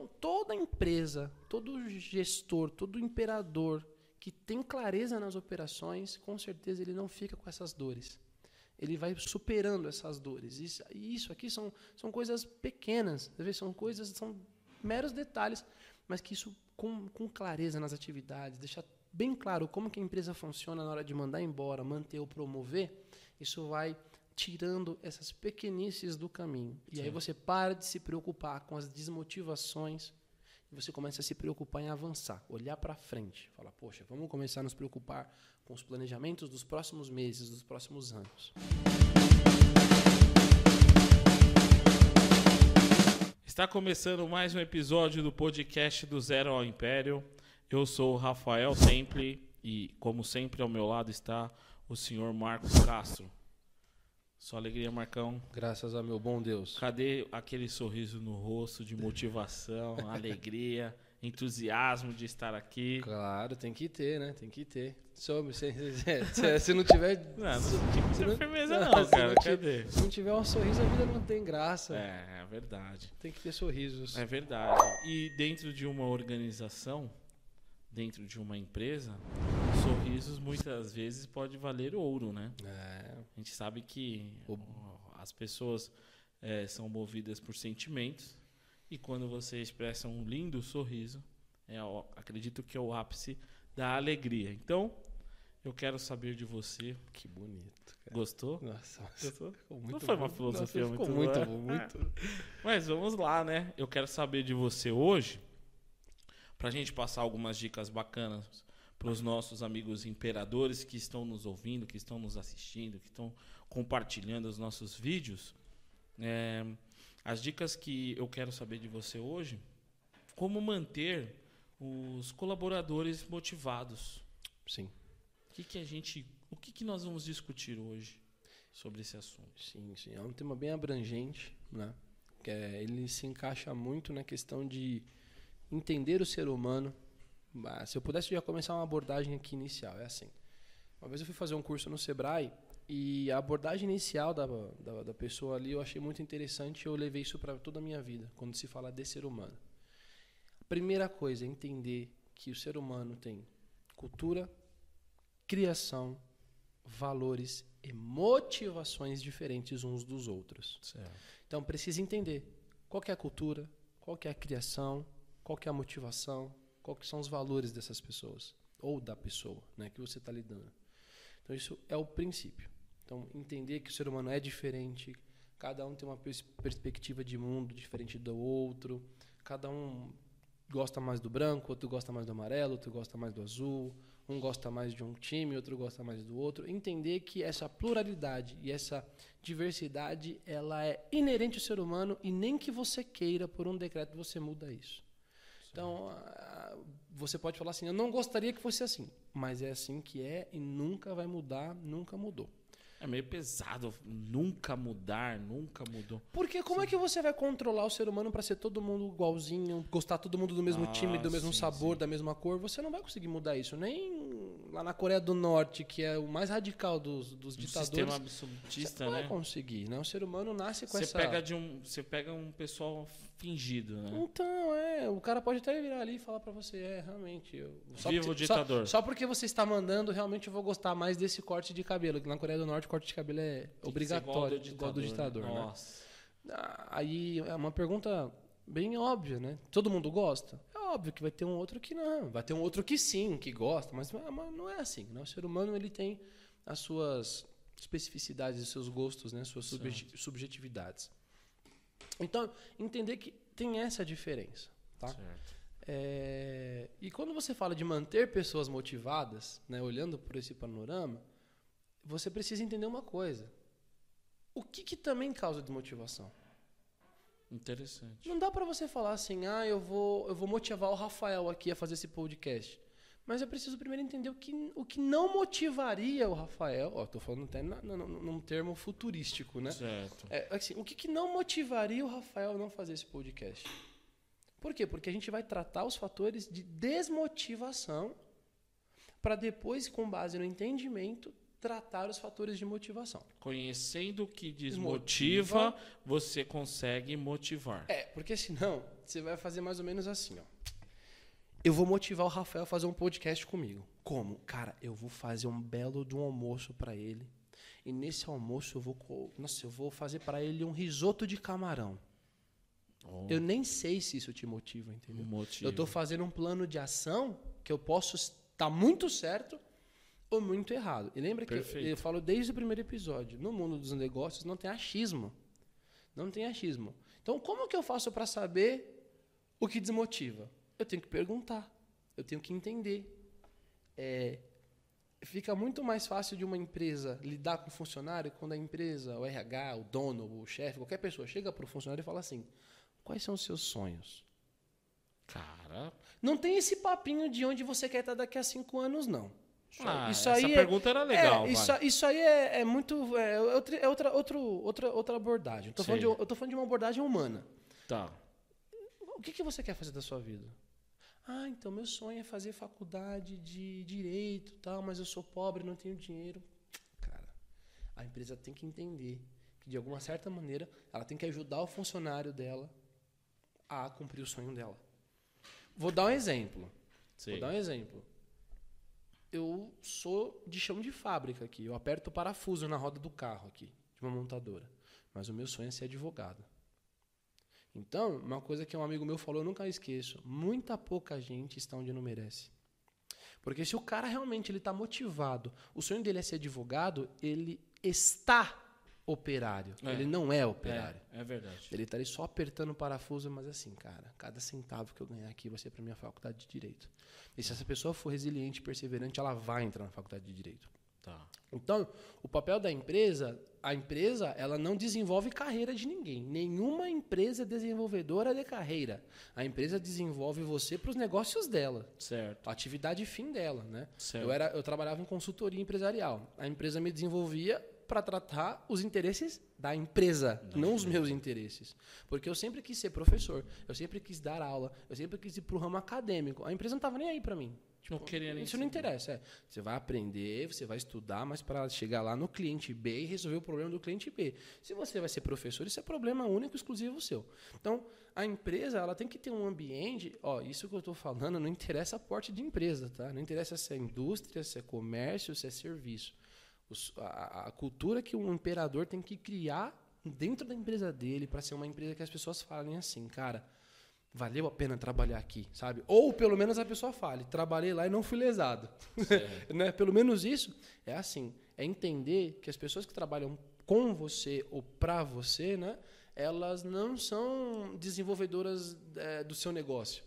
Então, toda empresa, todo gestor, todo imperador que tem clareza nas operações, com certeza ele não fica com essas dores. Ele vai superando essas dores. Isso, isso aqui são, são coisas pequenas, são coisas, são meros detalhes, mas que isso com, com clareza nas atividades, deixar bem claro como que a empresa funciona na hora de mandar embora, manter ou promover, isso vai tirando essas pequenices do caminho. E Sim. aí você para de se preocupar com as desmotivações e você começa a se preocupar em avançar, olhar para frente, falar, poxa, vamos começar a nos preocupar com os planejamentos dos próximos meses, dos próximos anos. Está começando mais um episódio do podcast do Zero ao Império. Eu sou o Rafael Sempre e, como sempre, ao meu lado está o senhor Marcos Castro. Só alegria, Marcão. Graças a meu bom Deus. Cadê aquele sorriso no rosto de motivação, alegria, entusiasmo de estar aqui? Claro, tem que ter, né? Tem que ter. Soube, se, se, se não tiver. Não, não tem firmeza, não, não cara. Não Cadê? Se não tiver um sorriso, a vida não tem graça. É, é verdade. Tem que ter sorrisos. É verdade. E dentro de uma organização, dentro de uma empresa, sorrisos muitas vezes pode valer ouro, né? É. A gente sabe que o... as pessoas é, são movidas por sentimentos e quando você expressa um lindo sorriso, é, acredito que é o ápice da alegria. Então, eu quero saber de você. Que bonito. Cara. Gostou? Nossa, Gostou? Não foi uma filosofia Nossa, muito, muito muito. Mas vamos lá, né? Eu quero saber de você hoje para a gente passar algumas dicas bacanas para os nossos amigos imperadores que estão nos ouvindo, que estão nos assistindo, que estão compartilhando os nossos vídeos. É, as dicas que eu quero saber de você hoje, como manter os colaboradores motivados. Sim. O que, que a gente, o que, que nós vamos discutir hoje sobre esse assunto? Sim, sim, é um tema bem abrangente, né? Que é, ele se encaixa muito na questão de entender o ser humano. Se eu pudesse já começar uma abordagem aqui inicial, é assim. Uma vez eu fui fazer um curso no Sebrae e a abordagem inicial da, da, da pessoa ali eu achei muito interessante e eu levei isso para toda a minha vida, quando se fala de ser humano. A primeira coisa é entender que o ser humano tem cultura, criação, valores e motivações diferentes uns dos outros. Certo. Então precisa entender qual é a cultura, qual é a criação, qual que é a motivação, qual que são os valores dessas pessoas ou da pessoa, né, que você está lidando. Então isso é o princípio. Então entender que o ser humano é diferente, cada um tem uma pers perspectiva de mundo diferente do outro, cada um gosta mais do branco, outro gosta mais do amarelo, outro gosta mais do azul, um gosta mais de um time, outro gosta mais do outro. Entender que essa pluralidade e essa diversidade ela é inerente ao ser humano e nem que você queira por um decreto você muda isso. Então, você pode falar assim: eu não gostaria que fosse assim, mas é assim que é e nunca vai mudar, nunca mudou. É meio pesado nunca mudar, nunca mudou. Porque como sim. é que você vai controlar o ser humano para ser todo mundo igualzinho, gostar todo mundo do mesmo ah, time, do mesmo sim, sabor, sim. da mesma cor? Você não vai conseguir mudar isso. Nem lá na Coreia do Norte, que é o mais radical dos, dos ditadores. Sistema absolutista, você não né? vai conseguir, né? O ser humano nasce com você essa... Pega de um, você pega um pessoal fingido, né? Então, é. O cara pode até virar ali e falar para você, é, realmente. Eu, só Viva o ditador. Só, só, porque você está mandando, realmente eu vou gostar mais desse corte de cabelo. Na Coreia do Norte, o corte de cabelo é Tem obrigatório, igual do ditador. Igual do ditador né? Nossa. Né? Aí é uma pergunta bem óbvia, né? Todo mundo gosta? É óbvio que vai ter um outro que não. Vai ter um outro que sim, que gosta, mas não é assim. Né? O ser humano ele tem as suas especificidades, os seus gostos, né? suas subjetividades. Então, entender que tem essa diferença. Tá? Certo. É, e quando você fala de manter pessoas motivadas, né, olhando por esse panorama, você precisa entender uma coisa. O que, que também causa desmotivação? Interessante. Não dá para você falar assim, ah, eu vou, eu vou motivar o Rafael aqui a fazer esse podcast. Mas eu preciso primeiro entender o que, o que não motivaria o Rafael. Ó, tô falando até na, na, num termo futurístico, né? Certo. É, assim, o que, que não motivaria o Rafael a não fazer esse podcast? Por quê? Porque a gente vai tratar os fatores de desmotivação para depois, com base no entendimento, tratar os fatores de motivação. Conhecendo o que desmotiva, Motiva. você consegue motivar. É, porque senão, você vai fazer mais ou menos assim, ó. Eu vou motivar o Rafael a fazer um podcast comigo. Como? Cara, eu vou fazer um belo de um almoço para ele. E nesse almoço eu vou, nossa, eu vou fazer para ele um risoto de camarão. Oh. Eu nem sei se isso te motiva, entendeu? Motiva. Eu estou fazendo um plano de ação que eu posso estar muito certo ou muito errado. E lembra Perfeito. que eu, eu falo desde o primeiro episódio, no mundo dos negócios não tem achismo. Não tem achismo. Então, como que eu faço para saber o que desmotiva? Eu tenho que perguntar. Eu tenho que entender. É, fica muito mais fácil de uma empresa lidar com o funcionário quando a empresa, o RH, o dono, o chefe, qualquer pessoa chega para o funcionário e fala assim: Quais são os seus sonhos? Cara. Não tem esse papinho de onde você quer estar daqui a cinco anos, não. Ah, isso essa aí é- pergunta é, era legal. É, isso, isso, aí é, é muito. É, outra, é outra, outro, outra, outra abordagem. Eu falando de, eu tô falando de uma abordagem humana. Tá. O que, que você quer fazer da sua vida? Ah, então meu sonho é fazer faculdade de direito, tal, mas eu sou pobre, não tenho dinheiro. Cara, a empresa tem que entender que de alguma certa maneira ela tem que ajudar o funcionário dela a cumprir o sonho dela. Vou dar um exemplo. Sim. Vou dar um exemplo. Eu sou de chão de fábrica aqui. Eu aperto o parafuso na roda do carro aqui, de uma montadora. Mas o meu sonho é ser advogado. Então, uma coisa que um amigo meu falou, eu nunca esqueço. Muita pouca gente está onde não merece. Porque se o cara realmente ele está motivado, o sonho dele é ser advogado, ele está operário. É. Ele não é operário. É, é verdade. Ele está ali só apertando o parafuso, mas assim, cara, cada centavo que eu ganhar aqui vai ser para minha faculdade de direito. E se essa pessoa for resiliente e perseverante, ela vai entrar na faculdade de direito. Tá. Então, o papel da empresa, a empresa, ela não desenvolve carreira de ninguém. Nenhuma empresa é desenvolvedora de carreira. A empresa desenvolve você para os negócios dela. Certo. A atividade fim dela, né? Certo. Eu era, eu trabalhava em consultoria empresarial. A empresa me desenvolvia para tratar os interesses da empresa, não, não os meus interesses. Porque eu sempre quis ser professor, eu sempre quis dar aula, eu sempre quis ir para o ramo acadêmico. A empresa não estava nem aí para mim. Tipo, não queria nem isso não interessa. É. Você vai aprender, você vai estudar, mas para chegar lá no cliente B e resolver o problema do cliente B. Se você vai ser professor, isso é problema único, exclusivo seu. Então, a empresa ela tem que ter um ambiente. Ó, isso que eu estou falando não interessa a porte de empresa, tá? Não interessa se é indústria, se é comércio, se é serviço os, a, a, cultura que um imperador tem que criar dentro da empresa dele para ser uma empresa que as pessoas falem assim, cara, valeu a pena trabalhar aqui, sabe? Ou pelo menos a pessoa fale, trabalhei lá e não fui lesado. né? Pelo menos isso é assim, é entender que as pessoas que trabalham com você ou para você, né, elas não são desenvolvedoras é, do seu negócio.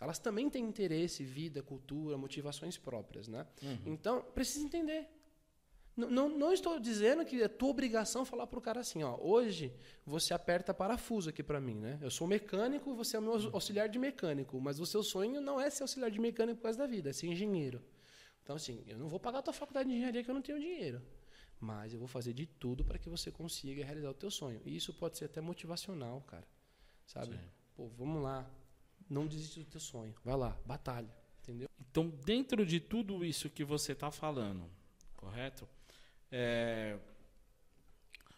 Elas também têm interesse, vida, cultura, motivações próprias, né? Uhum. Então, precisa entender. Não, não, não, estou dizendo que é tua obrigação falar para o cara assim, ó, hoje você aperta parafuso aqui para mim, né? Eu sou mecânico, você é o meu auxiliar de mecânico, mas o seu sonho não é ser auxiliar de mecânico por causa da vida, é ser engenheiro. Então, assim, eu não vou pagar a tua faculdade de engenharia que eu não tenho dinheiro, mas eu vou fazer de tudo para que você consiga realizar o teu sonho. E isso pode ser até motivacional, cara, sabe? Sim. Pô, vamos lá, não desiste do teu sonho, vai lá, batalha, entendeu? Então, dentro de tudo isso que você está falando, correto? É,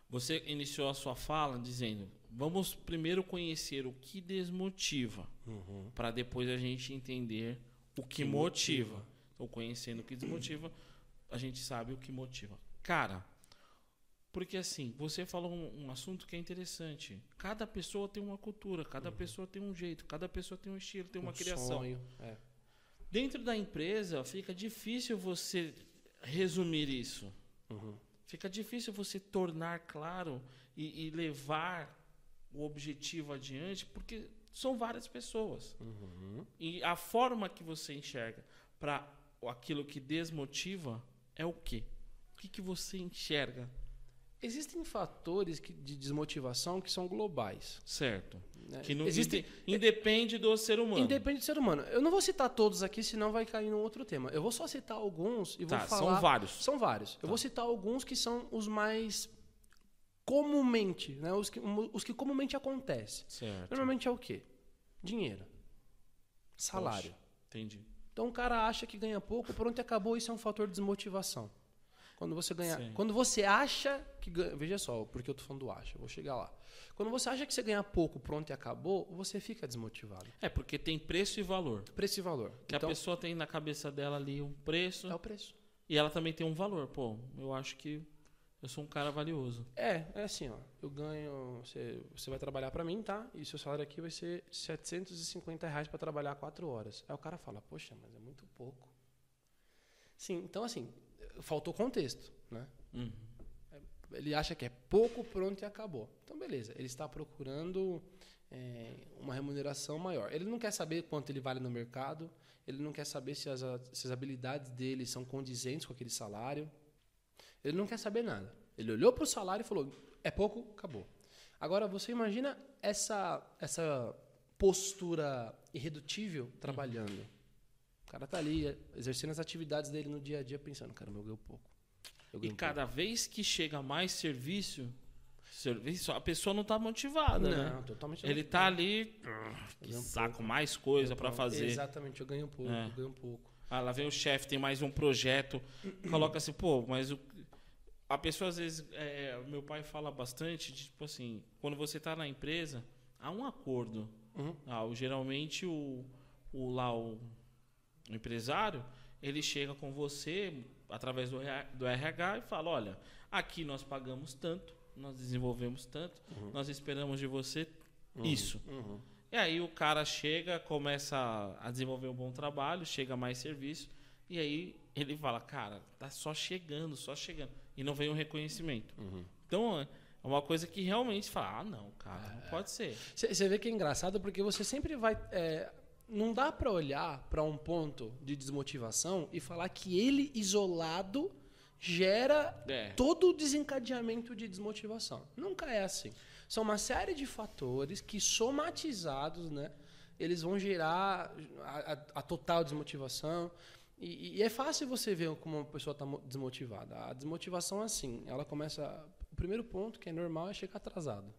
você iniciou a sua fala dizendo: vamos primeiro conhecer o que desmotiva, uhum. para depois a gente entender o que, que motiva. motiva. Então, conhecendo o que desmotiva, a gente sabe o que motiva. Cara, porque assim, você falou um, um assunto que é interessante. Cada pessoa tem uma cultura, cada uhum. pessoa tem um jeito, cada pessoa tem um estilo, tem uma um criação. Sonho, é. Dentro da empresa, fica difícil você resumir isso. Uhum. Fica difícil você tornar claro e, e, levar o objetivo adiante, porque são várias pessoas. Uhum. E a forma que você enxerga para aquilo que desmotiva é o quê? O que, que você enxerga Existem fatores que, de desmotivação que são globais. Certo. Né? Que não Existem, independe do ser humano. Independe do ser humano. Eu não vou citar todos aqui, senão vai cair num outro tema. Eu vou só citar alguns e tá, vou falar. São vários. São vários. Tá. Eu vou citar alguns que são os mais comumente, né? Os que, os que comumente acontecem. Certo. Normalmente é o quê? Dinheiro. Salário. Poxa, entendi. Então o cara acha que ganha pouco, pronto, acabou, isso é um fator de desmotivação. Quando você ganha, Sim. quando você acha que ganha, veja só, porque eu tô falando do acha, vou chegar lá. Quando você acha que você ganha pouco, pronto e acabou, você fica desmotivado. É porque tem preço e valor. Preço e valor. Que então, a pessoa tem na cabeça dela ali um preço. É o preço. E ela também tem um valor. Pô, eu acho que eu sou um cara valioso. É, é assim, ó. Eu ganho. Você, você vai trabalhar para mim, tá? E seu salário aqui vai ser 750 reais para trabalhar 4 horas. Aí o cara fala, poxa, mas é muito pouco. Sim, então assim, faltou contexto, né? Uhum. Ele acha que é pouco, pronto e acabou. Então, beleza. Ele está procurando é, uma remuneração maior. Ele não quer saber quanto ele vale no mercado. Ele não quer saber se as, se as habilidades dele são condizentes com aquele salário. Ele não quer saber nada. Ele olhou para o salário e falou: é pouco, acabou. Agora, você imagina essa, essa postura irredutível trabalhando. O cara tá ali exercendo as atividades dele no dia a dia pensando, caramba, eu ganho pouco. Eu ganho e cada pouco. vez que chega mais serviço, serviço, a pessoa não está motivada, não, né? totalmente Ele está ali, que saco, mais coisa para fazer. Exatamente, eu ganho pouco, é. eu ganho pouco. Ah, lá vem o chefe, tem mais um projeto, coloca assim, pô, mas o, a pessoa às vezes, é, meu pai fala bastante, de, tipo assim, quando você está na empresa, há um acordo. Uhum. Ah, geralmente o, o lá o o empresário, ele chega com você através do, do RH e fala: olha, aqui nós pagamos tanto, nós desenvolvemos tanto, uhum. nós esperamos de você uhum. isso. Uhum. E aí o cara chega, começa a desenvolver um bom trabalho, chega mais serviço, e aí ele fala: cara, tá só chegando, só chegando. E não vem um reconhecimento. Uhum. Então. É uma coisa que realmente fala, ah, não, cara, não é. pode ser. Você vê que é engraçado porque você sempre vai. É, não dá para olhar para um ponto de desmotivação e falar que ele isolado gera é. todo o desencadeamento de desmotivação. Nunca é assim. São uma série de fatores que somatizados, né, eles vão gerar a, a, a total desmotivação. E, e, é fácil você ver como uma pessoa está desmotivada. A desmotivação é assim, ela começa. O primeiro ponto que é normal é chegar atrasado.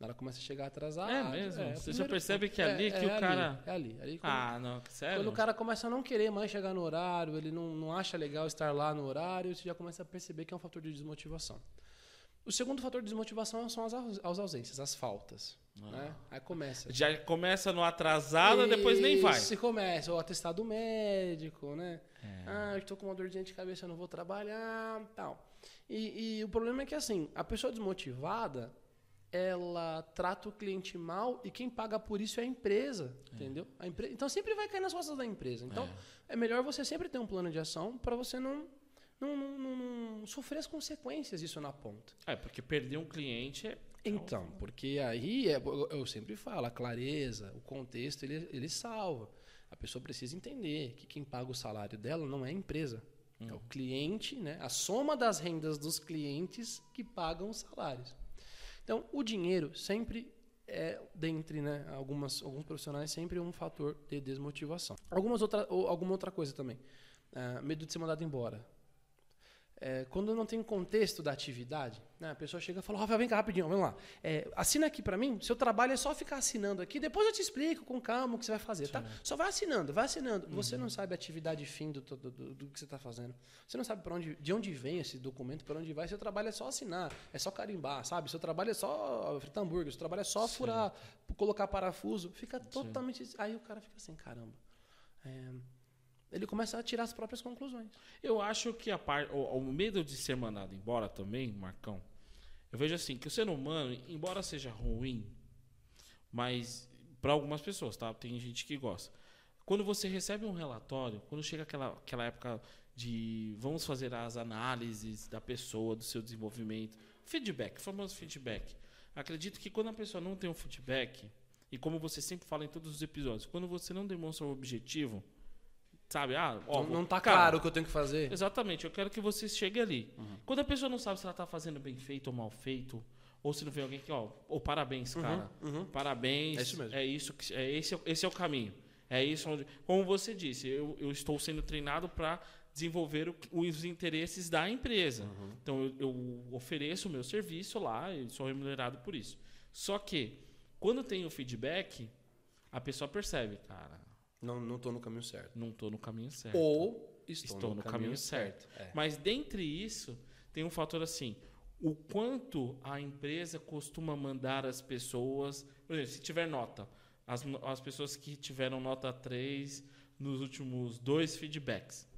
Ela começa a chegar atrasada. É mesmo? É, Você já percebe que é ali é, que é o cara. É ali. ali quando, ah, não, sério? Quando o cara começa a não querer mais chegar no horário, ele não, não acha legal estar lá no horário, você já começa a perceber que é um fator de desmotivação. O segundo fator de desmotivação são as, as ausências, as faltas. Ah. Né? Aí começa. Já começa no atrasado, depois nem vai. Se começa, o atestado médico, né? É. Ah, estou com uma dor de cabeça, não vou trabalhar, tal. E, e o problema é que assim, a pessoa desmotivada, ela trata o cliente mal e quem paga por isso é a empresa, é. entendeu? A empre... Então sempre vai cair nas costas da empresa. Então é, é melhor você sempre ter um plano de ação para você não não, não, não, não, sofrer as consequências disso na ponta. É, porque perder um cliente é. Então, porque aí é, eu sempre falo, a clareza, o contexto, ele, ele salva. A pessoa precisa entender que quem paga o salário dela não é a empresa. Hum. É o cliente, né? a soma das rendas dos clientes que pagam os salários. Então, o dinheiro sempre é, dentre né, algumas, alguns profissionais, sempre um fator de desmotivação. Algumas outra, ou alguma outra coisa também. Uh, medo de ser mandado embora. É, quando não tem contexto da atividade, né, a pessoa chega e fala, Rafael, vem cá rapidinho, vamos lá. É, assina aqui para mim, seu trabalho é só ficar assinando aqui, depois eu te explico com calma o que você vai fazer, tá? Só vai assinando, vai assinando. Uhum. Você não sabe a atividade fim do, do, do, do que você está fazendo. Você não sabe onde, de onde vem esse documento, para onde vai. Seu trabalho é só assinar, é só carimbar, sabe? Seu trabalho é só fritar hambúrguer, seu trabalho é só Sim. furar, colocar parafuso. Fica totalmente... Sim. Aí o cara fica assim, caramba... É, ele começa a tirar as próprias conclusões. Eu acho que a parte, o, o, medo de ser mandado embora também, Marcão, eu vejo assim, que o ser humano, embora seja ruim, mas para algumas pessoas, tá? Tem gente que gosta. Quando você recebe um relatório, quando chega aquela, aquela época de vamos fazer as análises da pessoa, do seu desenvolvimento, feedback, famoso feedback. Acredito que quando a pessoa não tem um feedback, e como você sempre fala em todos os episódios, quando você não demonstra o objetivo, Sabe? Ah, ó, não, não tá cara, claro o que eu tenho que fazer. Exatamente, eu quero que você chegue ali. Uhum. Quando a pessoa não sabe se ela tá fazendo bem feito ou mal feito, ou se não vem alguém que, ó, ou parabéns, uhum, cara. Uhum. Parabéns. É isso mesmo. É isso que, é esse, esse é o caminho. É isso onde, como você disse, eu, eu estou sendo treinado para desenvolver o, os interesses da empresa. Uhum. Então eu, eu ofereço o meu serviço lá e sou remunerado por isso. Só que quando tem o feedback, a pessoa percebe, cara, não, não tô no caminho certo. Não tô no caminho certo. Ou estou, estou no, no, caminho, caminho certo. certo. É. Mas dentre isso, tem um fator assim, o quanto a empresa costuma mandar as pessoas, por exemplo, se tiver nota, as, as pessoas que tiveram nota 3 nos últimos dois feedbacks.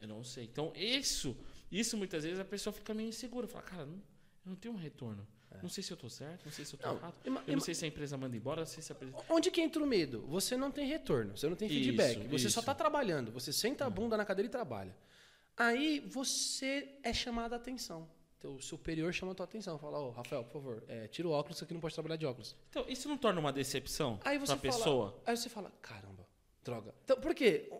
Eu não sei. Então, isso, isso muitas vezes a pessoa fica meio insegura. Fala, cara, não, eu não tenho um retorno. É. Não sei se eu estou certo, não sei se eu estou errado. Ima, eu não sei se a empresa manda embora, não sei se a empresa... Onde que entra o medo? Você não tem retorno, você não tem feedback. Isso, você isso. só está trabalhando. Você senta a uhum. bunda na cadeira e trabalha. Aí você é chamado a atenção. Teu superior chama a tua atenção. Fala, ô, oh, Rafael, por favor, é, tira o óculos, você aqui não pode trabalhar de óculos. Então, isso não torna uma decepção para a pessoa? Aí você fala, caramba, droga. Então, por quê?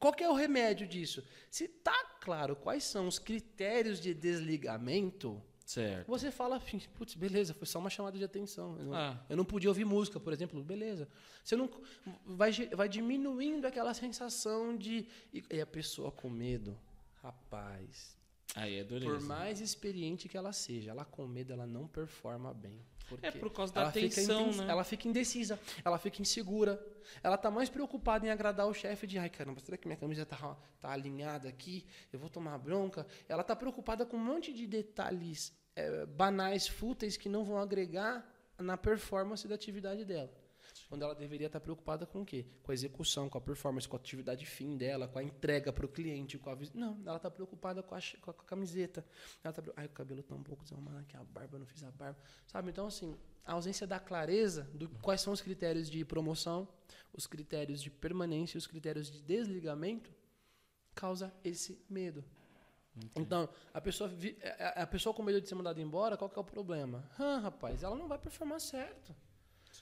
Qual que é o remédio disso? Se tá claro quais são os critérios de desligamento, certo. você fala, putz, beleza, foi só uma chamada de atenção. Eu não, ah. eu não podia ouvir música, por exemplo, beleza. Você não vai, vai diminuindo aquela sensação de e, a pessoa com medo, rapaz, Aí é dureza. Por mais experiente que ela seja, ela com medo, ela não performa bem. É por causa da tensão, né? Ela fica indecisa, ela fica insegura. Ela tá mais preocupada em agradar o chefe de, ai caramba, será que minha camisa tá, tá alinhada aqui? Eu vou tomar bronca. Ela tá preocupada com um monte de detalhes é, banais, fúteis, que não vão agregar na performance da atividade dela quando ela deveria estar preocupada com o quê? Com a execução, com a performance, com a atividade fim dela, com a entrega para o cliente, com a Não, ela está preocupada com a, com a, camiseta. Ela tá Ai, o cabelo está um pouco desarrumado aqui, a barba, não fiz a barba. Sabe? Então, assim, a ausência da clareza do quais são os critérios de promoção, os critérios de permanência, os critérios de desligamento, causa esse medo. Entendi. Então, a pessoa, a pessoa com medo de ser mandada embora, qual que é o problema? Ah, rapaz, ela não vai performar certo.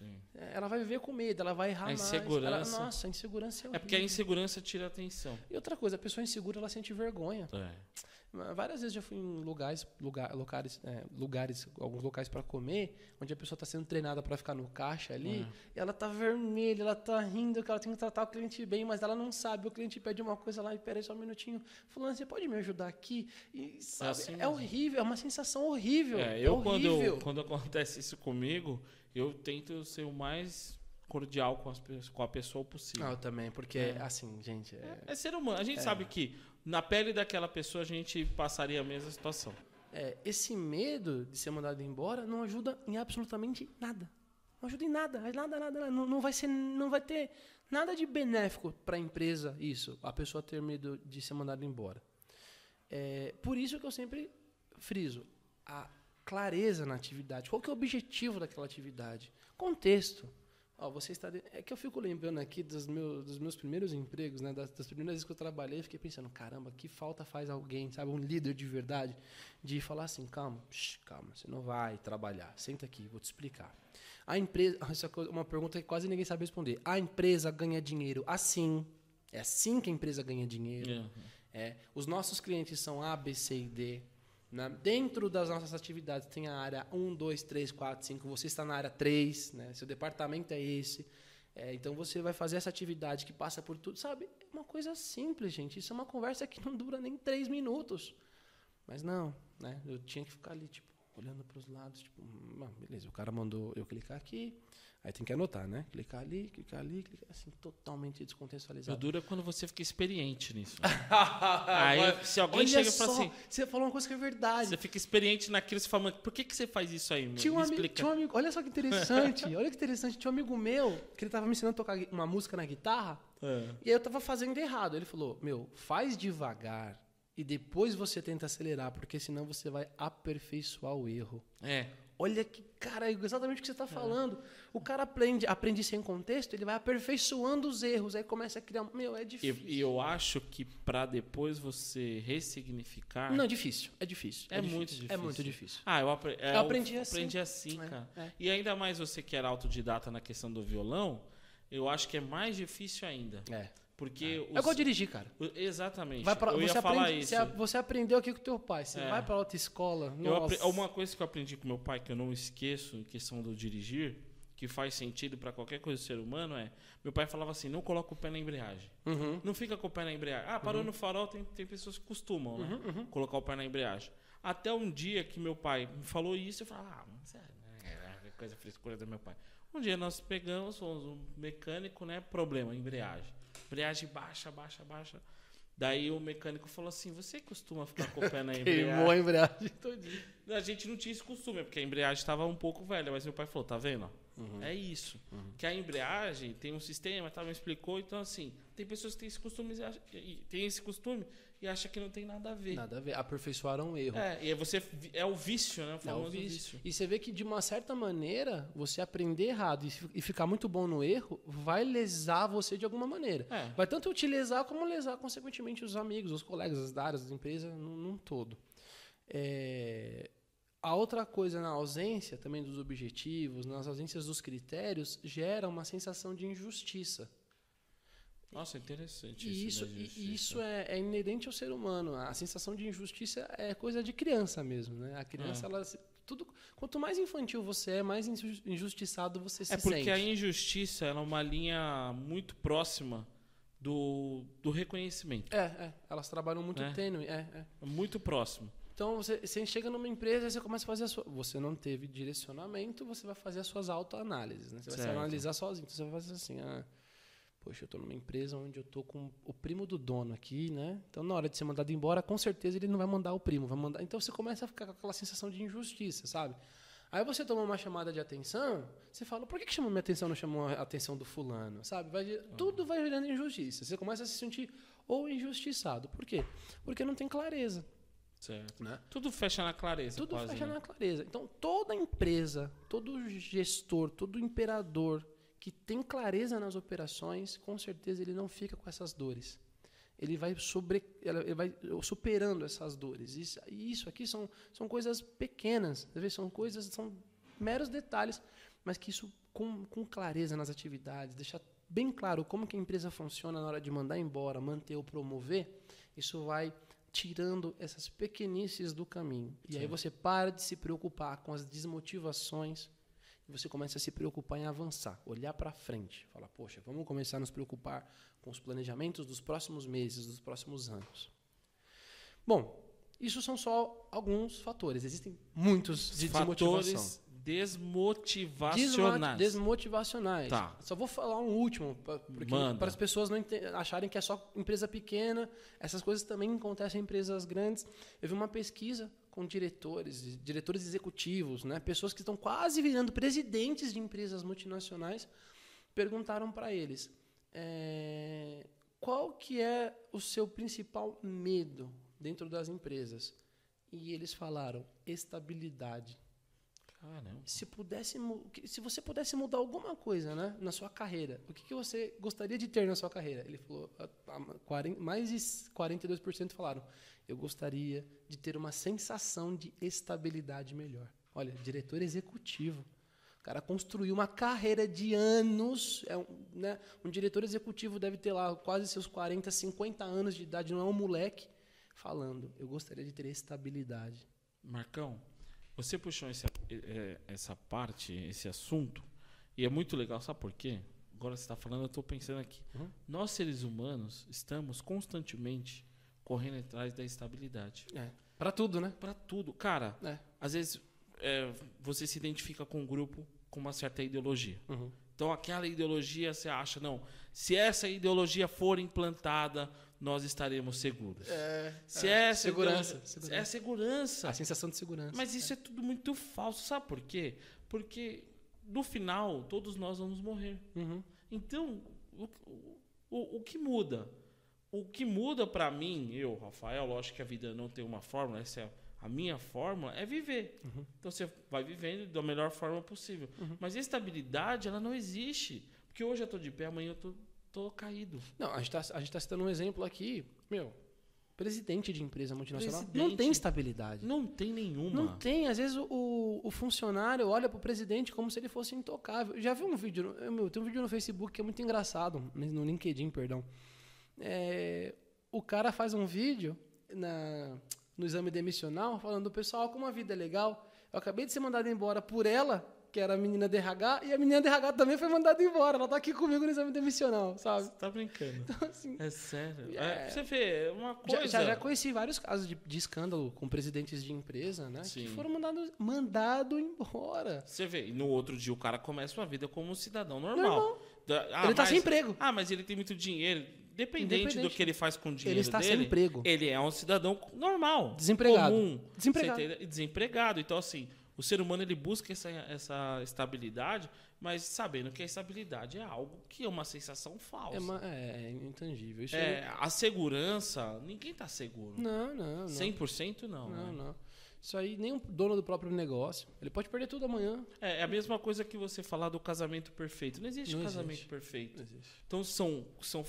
Sim. É, ela vai viver com medo, ela vai errar a insegurança. mais. Ela, nossa, a insegurança é horrível. É porque a insegurança tira a atenção. E outra coisa, a pessoa insegura, ela sente vergonha. É. Várias vezes já fui em lugares, lugar, lugares, é, lugares alguns locais para comer, onde a pessoa está sendo treinada para ficar no caixa ali, é. e ela tá vermelha, ela tá rindo, que ela tem que tratar o cliente bem, mas ela não sabe. O cliente pede uma coisa lá e peraí só um minutinho. Fulano, você pode me ajudar aqui? E, sabe, é, assim é horrível, é uma sensação horrível. É, eu, horrível. Quando, quando acontece isso comigo, eu tento ser o mais cordial com, as, com a pessoa possível. Ah, eu também, porque, é. assim, gente... É, é, ser humano. A gente é. sabe que na pele daquela pessoa a gente passaria a mesma situação. É, esse medo de ser mandado embora não ajuda em absolutamente nada. Não ajuda em nada, nada, nada, nada. Não, não vai ser, não vai ter nada de benéfico para a empresa isso, a pessoa ter medo de ser mandada embora. É, por isso que eu sempre friso a clareza na atividade. Qual que é o objetivo daquela atividade? Contexto. Ó, você está de... É que eu fico lembrando aqui dos meus, dos meus primeiros empregos, né? Das, das, primeiras vezes que eu trabalhei, fiquei pensando, caramba, que falta faz alguém, sabe? Um líder de verdade, de falar assim, calma, shh, calma, você não vai trabalhar. Senta aqui, vou te explicar. A empresa, essa é uma pergunta que quase ninguém sabe responder. A empresa ganha dinheiro assim. É assim que a empresa ganha dinheiro. Uhum. É, os nossos clientes são A, B, C e D. Né? Dentro das nossas atividades tem a área 1, 2, 3, 4, 5. Você está na área 3, né? seu departamento é esse. É, então você vai fazer essa atividade que passa por tudo. Sabe? É uma coisa simples, gente. Isso é uma conversa que não dura nem três minutos. Mas não, né? eu tinha que ficar ali, tipo, olhando para os lados. Tipo, hum, beleza, o cara mandou eu clicar aqui. Aí tem que anotar, né? Clicar ali, clicar ali, clicar assim, totalmente descontextualizado. O duro é quando você fica experiente nisso. Aí, se alguém chega e fala assim. Você falou uma coisa que é verdade. Você fica experiente naquilo, você fala, por que, que você faz isso aí, meu? Tinha um, me amigo, tinha um amigo, olha só que interessante, olha que interessante. Tinha um amigo meu que ele tava me ensinando a tocar uma música na guitarra. É. E aí eu tava fazendo errado. Ele falou, meu, faz devagar e depois você tenta acelerar, porque senão você vai aperfeiçoar o erro. É. Olha que, cara, é exatamente o que você está é. falando. É. O cara aprende, aprende sem contexto, ele vai aperfeiçoando os erros, aí começa a criar. Meu, é difícil. E, e eu acho que para depois você ressignificar. Não, é difícil. É difícil. É, é difícil, muito difícil. É muito difícil. Ah, eu, apre é, eu aprendi eu assim. Aprendi assim, é, cara. É. E ainda mais você que era autodidata na questão do violão, eu acho que é mais difícil ainda. É. Porque é, os, é igual dirigir, cara. Exatamente. Vai pra, eu ia falar aprende, isso. Você, aprendeu aqui com o teu pai. Você é. vai para outra escola. uma coisa que eu aprendi com meu pai que eu não esqueço em questão do dirigir, que faz sentido para qualquer coisa do ser humano é, meu pai falava assim, não coloca o pé na embreagem. Uhum. Não fica com o pé na embreagem. Ah, parou uhum. no farol, tem, tem pessoas que costumam, né? Uhum, uhum. Colocar o pé na embreagem. Até um dia que meu pai me falou isso, eu falei, ah, sério, né? É coisa frescura do meu pai. Um dia nós pegamos, fomos um mecânico, né? Problema, embreagem embreagem baixa, baixa, baixa. Daí o mecânico falou assim: Você costuma ficar com o pé na embreagem? Queimou a embreagem todinha. A gente não tinha esse costume, porque a embreagem estava um pouco velha, mas meu pai falou: Tá vendo? Uhum. É isso. Uhum. Que a embreagem tem um sistema, tá, me explicou. Então, assim, tem pessoas que têm esse costume, tem esse costume e acha que não tem nada a ver. Nada a ver. Aperfeiçoaram um erro. É, e você é o vício, né? O é o vício. vício. E você vê que de uma certa maneira, você aprender errado e, ficar muito bom no erro, vai lesar você de alguma maneira. É. Vai tanto te lesar como lesar, consequentemente, os amigos, os colegas, as áreas, da empresa, num, num todo. É... A outra coisa na ausência também dos objetivos, nas ausências dos critérios, gera uma sensação de injustiça. Nossa, interessante e isso. E isso é, é, inerente ao ser humano. A sensação de injustiça é coisa de criança mesmo, né? A criança, é. ela tudo, quanto mais infantil você é, mais injustiçado você se sente. É porque sente. a injustiça é uma linha muito próxima do, do reconhecimento. É, é. Elas trabalham muito é. tênue. É, é. Muito próximo. Então você, você chega numa empresa e você começa a fazer a sua. Você não teve direcionamento, você vai fazer as suas autoanálises. Né? Você certo. vai se analisar sozinho. Então você vai fazer assim. Ah, Poxa, eu estou numa empresa onde eu estou com o primo do dono aqui, né? Então, na hora de ser mandado embora, com certeza ele não vai mandar o primo, vai mandar. Então, você começa a ficar com aquela sensação de injustiça, sabe? Aí você toma uma chamada de atenção, você fala, por que, que chamou minha atenção não chamou a atenção do fulano? Sabe? Vai. Tudo vai virando injustiça. Você começa a se sentir ou injustiçado. Por quê? Porque não tem clareza. Certo. Né? Tudo fecha na clareza. Tudo quase, fecha né? na clareza. Então, toda empresa, todo gestor, todo imperador que tem clareza nas operações, com certeza ele não fica com essas dores. Ele vai, sobre, ele vai superando essas dores. Isso, isso aqui são, são coisas pequenas, são coisas, são meros detalhes, mas que isso com, com clareza nas atividades, deixar bem claro como que a empresa funciona na hora de mandar embora, manter ou promover, isso vai tirando essas pequenices do caminho. E Sim. aí você para de se preocupar com as desmotivações você começa a se preocupar em avançar, olhar para frente, falar, poxa, vamos começar a nos preocupar com os planejamentos dos próximos meses, dos próximos anos. Bom, isso são só alguns fatores. Existem muitos de fatores desmotivacionais. Desmotivacionais. Tá. Só vou falar um último, para as pessoas não acharem que é só empresa pequena. Essas coisas também acontecem em empresas grandes. Eu vi uma pesquisa com diretores, diretores executivos, né? pessoas que estão quase virando presidentes de empresas multinacionais, perguntaram para eles é, qual que é o seu principal medo dentro das empresas. E eles falaram estabilidade. Caramba. Se, pudesse, se você pudesse mudar alguma coisa né, na sua carreira, o que, que você gostaria de ter na sua carreira? Ele falou, mais de 42% falaram, eu gostaria de ter uma sensação de estabilidade melhor. Olha, diretor executivo. O cara construiu uma carreira de anos. É um, né, um diretor executivo deve ter lá quase seus 40, 50 anos de idade, não é um moleque, falando: eu gostaria de ter estabilidade. Marcão, você puxou esse, é, essa parte, esse assunto, e é muito legal, sabe por quê? Agora você está falando, eu estou pensando aqui. Uhum. Nós, seres humanos, estamos constantemente correndo atrás da estabilidade. É. Para tudo, né? Para tudo. Cara, é. às vezes é, você se identifica com um grupo com uma certa ideologia. Uhum. Então, aquela ideologia você acha, não, se essa ideologia for implantada, nós estaremos seguros. É, se é, essa segurança, segurança, É segurança. A sensação de segurança. Mas isso é. é tudo muito falso. Sabe por quê? Porque no final, todos nós vamos morrer. Uhum. Então, o, o, o que muda? O que muda para mim, eu, Rafael, lógico que a vida não tem uma fórmula, essa é a minha fórmula, é viver. Uhum. Então você vai vivendo da melhor forma possível. Uhum. Mas a estabilidade, ela não existe. Porque hoje eu estou de pé, amanhã eu tô, tô caído. Não, a gente está tá citando um exemplo aqui. Meu, presidente de empresa multinacional presidente, não tem estabilidade. Não tem nenhuma. Não tem. Às vezes o, o funcionário olha para o presidente como se ele fosse intocável. Já vi um vídeo, meu, tem um vídeo no Facebook que é muito engraçado, no LinkedIn, perdão é, o cara faz um vídeo na, no exame demissional falando, pessoal, como a vida é legal, eu acabei de ser mandado embora por ela, que era a menina DRH, e a menina DRH também foi mandada embora. Ela tá aqui comigo no exame demissional, sabe? Você tá brincando. Então, assim, é sério. É, é, você vê, uma coisa. Já, já, conheci vários casos de, de, escândalo com presidentes de empresa, né? Sim. Que foram mandados mandado embora. Você vê, e no outro dia o cara começa uma vida como um cidadão normal. normal. Ah, ele tá sem emprego. Ah, mas ele tem muito dinheiro independente, independente, do que ele faz com o dinheiro ele está dele, sem emprego. ele é um cidadão normal, desempregado, comum, desempregado, desempregado. Então assim, o ser humano ele busca essa, essa estabilidade, mas sabendo que a estabilidade é algo que é uma sensação falsa. É, uma, é, é intangível. Isso é, é... A segurança, ninguém está seguro. Não, não, não. 100% não. Não, né? não. Isso aí, nem o dono do próprio negócio. Ele pode perder tudo amanhã. É, é a mesma coisa que você falar do casamento perfeito. Não existe não casamento existe. perfeito. Não existe. Então, são, são,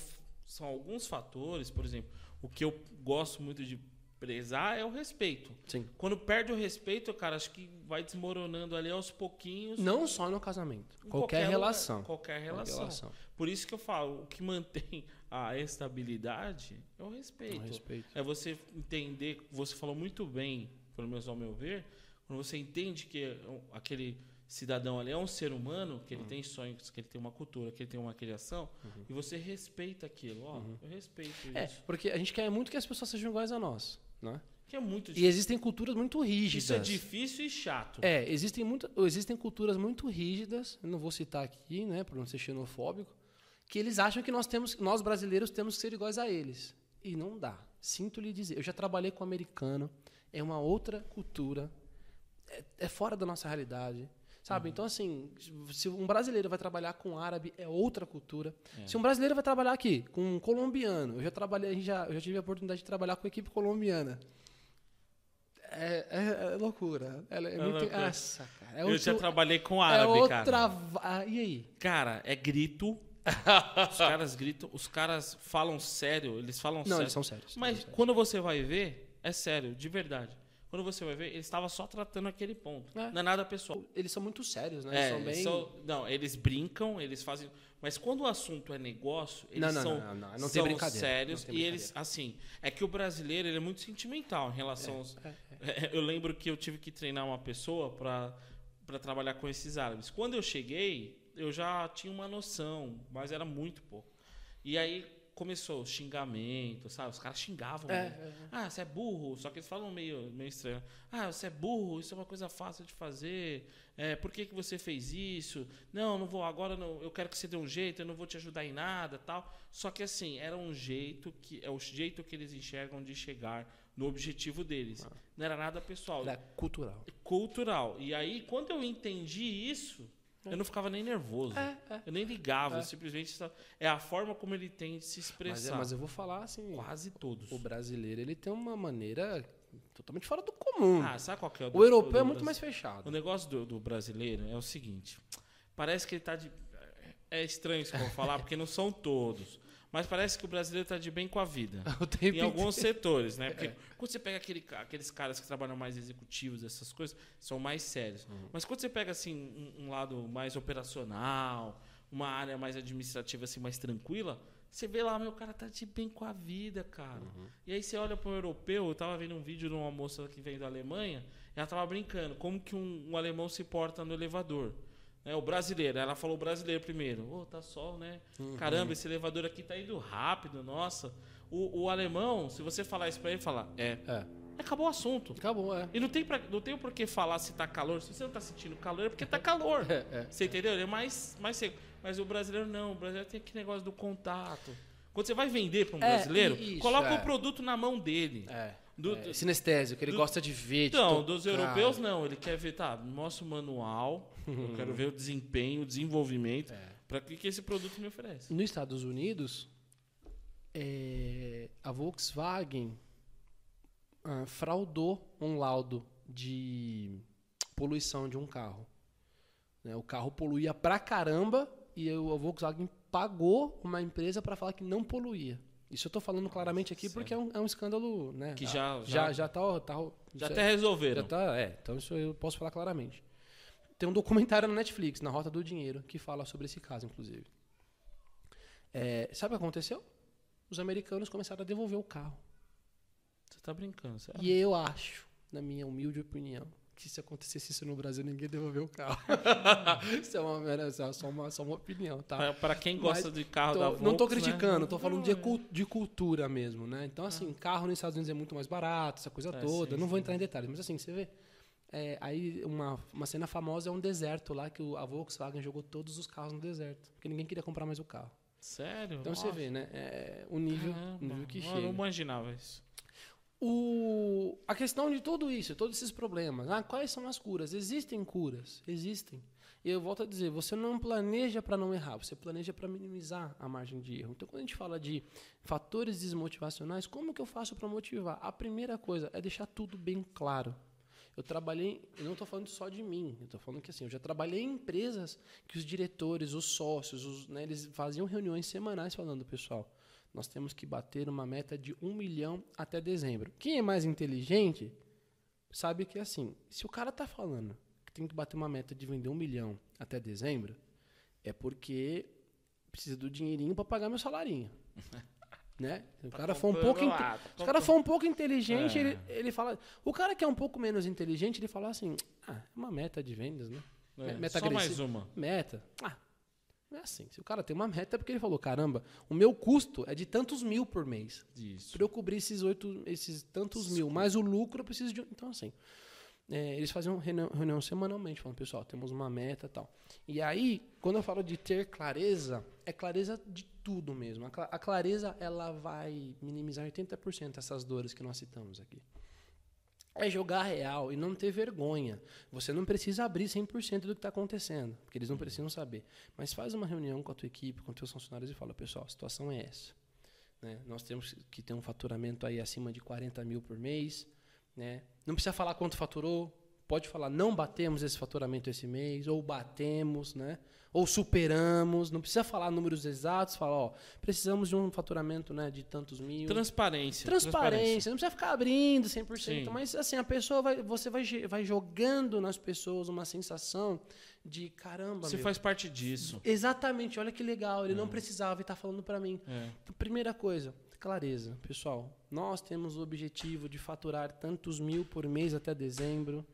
são alguns fatores, por exemplo, o que eu gosto muito de prezar é o respeito. Sim. Quando perde o respeito, cara, acho que vai desmoronando ali aos pouquinhos. Não só no casamento. Qualquer, qualquer relação. Lugar, qualquer, relação. qualquer relação. Por isso que eu falo, o que mantém a estabilidade é o respeito. O respeito. É você entender, você falou muito bem, pelo menos ao meu ver, quando você entende que aquele cidadão ali é um ser humano, que ele uhum. tem sonhos, que ele tem uma cultura, que ele tem uma criação, uhum. e você respeita aquilo. Ó, uhum. eu respeito é, isso. É, porque a gente quer muito que as pessoas sejam iguais a nós. Né? Que é muito difícil. E existem culturas muito rígidas. Isso é difícil e chato. É, existem, muito, existem culturas muito rígidas, não vou citar aqui, né, para não ser xenofóbico, que eles acham que nós temos, nós brasileiros temos que ser iguais a eles. E não dá. Sinto lhe dizer. Eu já trabalhei com americano, é uma outra cultura, é, é fora da nossa realidade. Sabe? Uhum. Então, assim, se um brasileiro vai trabalhar com árabe, é outra cultura. É. Se um brasileiro vai trabalhar aqui com um colombiano, eu já trabalhei, já, eu já tive a oportunidade de trabalhar com a equipe colombiana. É, é, é loucura. É, é muito. Loucura. Nossa, cara. eu já trabalhei com árabe, é outra... cara. Ah, e aí? Cara, é grito. os caras gritam, os caras falam sério, eles falam Não, sério. eles são sérios. Mas sérios. quando você vai ver, é sério, de verdade. Quando você vai ver, ele estava só tratando aquele ponto. É. Não é nada pessoal. Eles são muito sérios, né? É, eles são bem... São, não, eles brincam, eles fazem. Mas quando o assunto é negócio, eles não, não, são, não, não, não, são sérios. e eles, assim, é que o brasileiro ele é muito sentimental em relação é, aos. É, é. eu lembro que eu tive que treinar uma pessoa para trabalhar com esses árabes. Quando eu cheguei, eu já tinha uma noção, mas era muito pouco. E aí começou xingamento, sabe? Os caras xingavam. É, é, Ah, você é burro. Só que eles falam meio, meio estranho. Ah, você é burro, isso é uma coisa fácil de fazer. É, por que, que você fez isso? Não, não vou, agora não, eu quero que você dê um jeito, eu não vou te ajudar em nada tal. Só que assim, era um jeito que. É o jeito que eles enxergam de chegar no objetivo deles. Ah. Não era nada pessoal. Era cultural. Cultural. E aí, quando eu entendi isso eu não ficava nem nervoso. É, é. Eu nem ligava, é. simplesmente é a forma como ele tem de se expressar. Mas, é, mas, eu vou falar assim, quase todos. O brasileiro, ele tem uma maneira totalmente fora do comum. Ah, sabe qual que é o do, O europeu é muito mais fechado. O negócio do, do, brasileiro é o seguinte, parece que ele está de é estranho isso que eu vou falar, porque não são todos. Mas parece que o brasileiro está de bem com a vida. em alguns setores, né? Porque é. quando você pega aquele, aqueles caras que trabalham mais executivos, essas coisas, são mais sérios. Uhum. Mas quando você pega assim um, um, lado mais operacional, uma área mais administrativa assim mais tranquila, você vê lá, meu cara tá de bem com a vida, cara. Uhum. E aí você olha para o europeu, eu tava vendo um vídeo de uma moça que vem da Alemanha, ela tava brincando, como que um, um alemão se porta no elevador. É, o brasileiro, ela falou brasileiro primeiro. Ô, oh, tá sol, né? Uhum. Caramba, esse elevador aqui tá indo rápido, nossa. O, o alemão, se você falar isso pra ele, falar, é. é. Acabou o assunto. Acabou, é. E não tem, pra, não tem por que falar se tá calor. Se você não tá sentindo calor, é porque tá calor. É, é, você entendeu? Ele é mais, mais seco. Mas o brasileiro não. O brasileiro tem aquele negócio do contato. Quando você vai vender para um é, brasileiro, isso, coloca é. o produto na mão dele. É. Do, é, sinestésico, que ele do, gosta de ver. De não, dos europeus não. Ele quer ver, tá, mostra o manual, eu quero ver o desempenho, o desenvolvimento, é. para que, que esse produto me oferece. Nos Estados Unidos, é, a Volkswagen ah, fraudou um laudo de poluição de um carro. Né, o carro poluía pra caramba e a Volkswagen pagou uma empresa para falar que não poluía. Isso eu estou falando claramente aqui porque é um, é um, escândalo, né? Que já já já tá, tá já até resolveram. Já tá, é. Então isso eu posso falar claramente. Tem um documentário na Netflix, na Rota do Dinheiro, que fala sobre esse caso, inclusive. É, sabe o que aconteceu? Os americanos começaram a devolver o carro. Você está brincando, certo? E eu acho, na minha humilde opinião, que se acontecesse isso no Brasil, ninguém devolveu o carro. isso é, uma, é só, uma, só uma opinião, tá? Para quem gosta Mas de carro tô, da Volks, Não estou criticando, estou né? falando de, de cultura mesmo, né? Então, assim, ah. carro nos Estados Unidos é muito mais barato, essa coisa é, toda. Sim, não vou entrar em detalhes, mas assim, você vê... É, aí uma, uma cena famosa é um deserto lá que a Volkswagen jogou todos os carros no deserto, porque ninguém queria comprar mais o carro. Sério? Então Nossa. você vê, né? É, o nível, o nível que chega. Eu não imaginava isso. O, a questão de tudo isso, todos esses problemas. Ah, quais são as curas? Existem curas, existem. E eu volto a dizer, você não planeja para não errar, você planeja para minimizar a margem de erro. Então, quando a gente fala de fatores desmotivacionais, como que eu faço para motivar? A primeira coisa é deixar tudo bem claro. Eu trabalhei, eu não estou falando só de mim, eu estou falando que assim, eu já trabalhei em empresas que os diretores, os sócios, os, né, eles faziam reuniões semanais falando, pessoal, nós temos que bater uma meta de um milhão até dezembro. Quem é mais inteligente sabe que assim, se o cara está falando que tem que bater uma meta de vender um milhão até dezembro, é porque precisa do dinheirinho para pagar meu salarinho. Né? O tá cara, foi um pouco lá, tá o cara foi um pouco inteligente, é. ele, ele fala. O cara que é um pouco menos inteligente, ele fala assim: ah, é uma meta de vendas, né? É, meta só mais uma. Meta. Ah, não é assim. Se o cara tem uma meta, é porque ele falou: caramba, o meu custo é de tantos mil por mês. Isso. Para eu cobrir esses, oito, esses tantos Isso. mil, mais o lucro eu preciso de. Então, assim. É, eles faziam reunião, reunião, semanalmente, falando, pessoal, temos uma meta tal. E aí, quando eu falo de ter clareza, é clareza de tudo mesmo. A clareza, ela vai minimizar 80% essas dores que nós citamos aqui. É jogar real e não ter vergonha. Você não precisa abrir 100% do que está acontecendo, porque eles não precisam saber. Mas faz uma reunião com a tua equipe, com os teus funcionários e fala, pessoal, a situação é essa. Né? Nós temos que ter um faturamento aí acima de 40 mil por mês. Né? Não precisa falar quanto faturou, pode falar não batemos esse faturamento esse mês, ou batemos, né? ou superamos, não precisa falar números exatos, fala, ó, precisamos de um faturamento né, de tantos mil. Transparência. Transparência, transparência. não precisa ficar abrindo 100%, Sim. mas assim, a pessoa vai, você vai, vai jogando nas pessoas uma sensação de caramba, Você meu, faz parte disso. Exatamente, olha que legal, ele é. não precisava e está falando para mim. É. Primeira coisa, clareza. Pessoal, nós temos o objetivo de faturar tantos mil por mês até dezembro.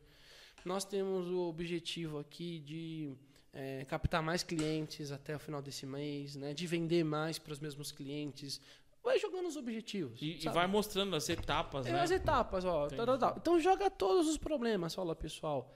Nós temos o objetivo aqui de é, captar mais clientes até o final desse mês, né? de vender mais para os mesmos clientes. Vai jogando os objetivos. E, e vai mostrando as etapas, é, né? As etapas, ó. Tá, tá, tá. Então joga todos os problemas. Fala, pessoal,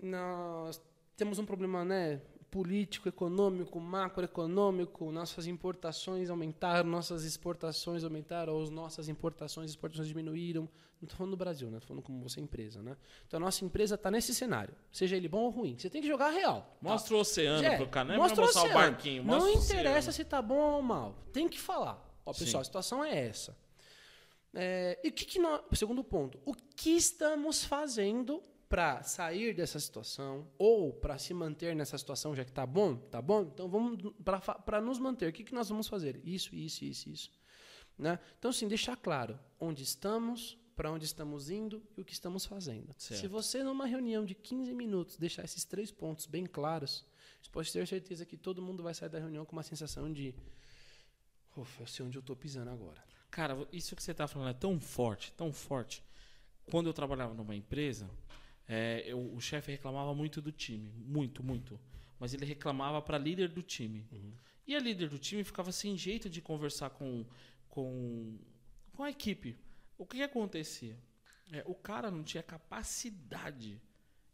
nós temos um problema, né? Político, econômico, macroeconômico, nossas importações aumentaram, nossas exportações aumentaram, ou as nossas importações e exportações diminuíram. Não estou falando do Brasil, né? Estou falando como você empresa, né? Então a nossa empresa está nesse cenário, seja ele bom ou ruim. Você tem que jogar real. Tá? Mostra o oceano é, pro cara, não é mostra mostrar o, o barquinho. não interessa se está bom ou mal. Tem que falar. Ó, pessoal, Sim. a situação é essa. É, e o que, que nós. Segundo ponto, o que estamos fazendo para sair dessa situação ou para se manter nessa situação, já que tá bom, tá bom? Então vamos para nos manter. O que, que nós vamos fazer? Isso, isso, isso, isso. Né? Então, assim, deixar claro onde estamos, para onde estamos indo e o que estamos fazendo. Certo. Se você, numa reunião de 15 minutos, deixar esses três pontos bem claros, você pode ter certeza que todo mundo vai sair da reunião com uma sensação de. Ufa, eu sei onde eu estou pisando agora. Cara, isso que você está falando é tão forte, tão forte. Quando eu trabalhava numa empresa, é, eu, o chefe reclamava muito do time, muito, muito. Mas ele reclamava para líder do time. Uhum. E a líder do time ficava sem jeito de conversar com, com, com a equipe. O que, que acontecia? É, o cara não tinha capacidade,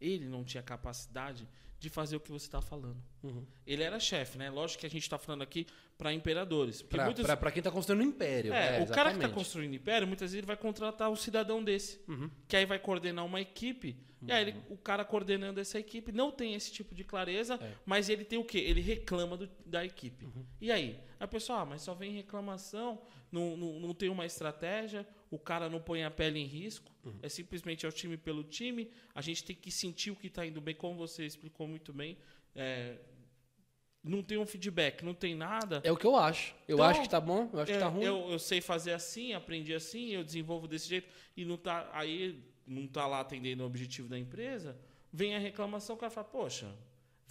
ele não tinha capacidade de fazer o que você está falando. Uhum. Ele era chefe, né? Lógico que a gente está falando aqui para imperadores. Para muitos... quem está construindo um império. É, é o cara que está construindo império, muitas vezes ele vai contratar um cidadão desse, uhum. que aí vai coordenar uma equipe. Uhum. E aí ele, uhum. o cara coordenando essa equipe não tem esse tipo de clareza, é. mas ele tem o quê? Ele reclama do, da equipe. Uhum. E aí? A pessoa, ah, mas só vem reclamação, não, não, não tem uma estratégia, o cara não põe a pele em risco, uhum. é simplesmente é o time pelo time. A gente tem que sentir o que está indo bem, como você explicou muito bem. É, não tem um feedback, não tem nada. É o que eu acho. Eu então, acho que tá bom, eu acho é, que tá ruim. Eu, eu, sei fazer assim, aprendi assim, eu desenvolvo desse jeito e não tá aí não tá lá atendendo o objetivo da empresa. Vem a reclamação, o cara fala: "Poxa,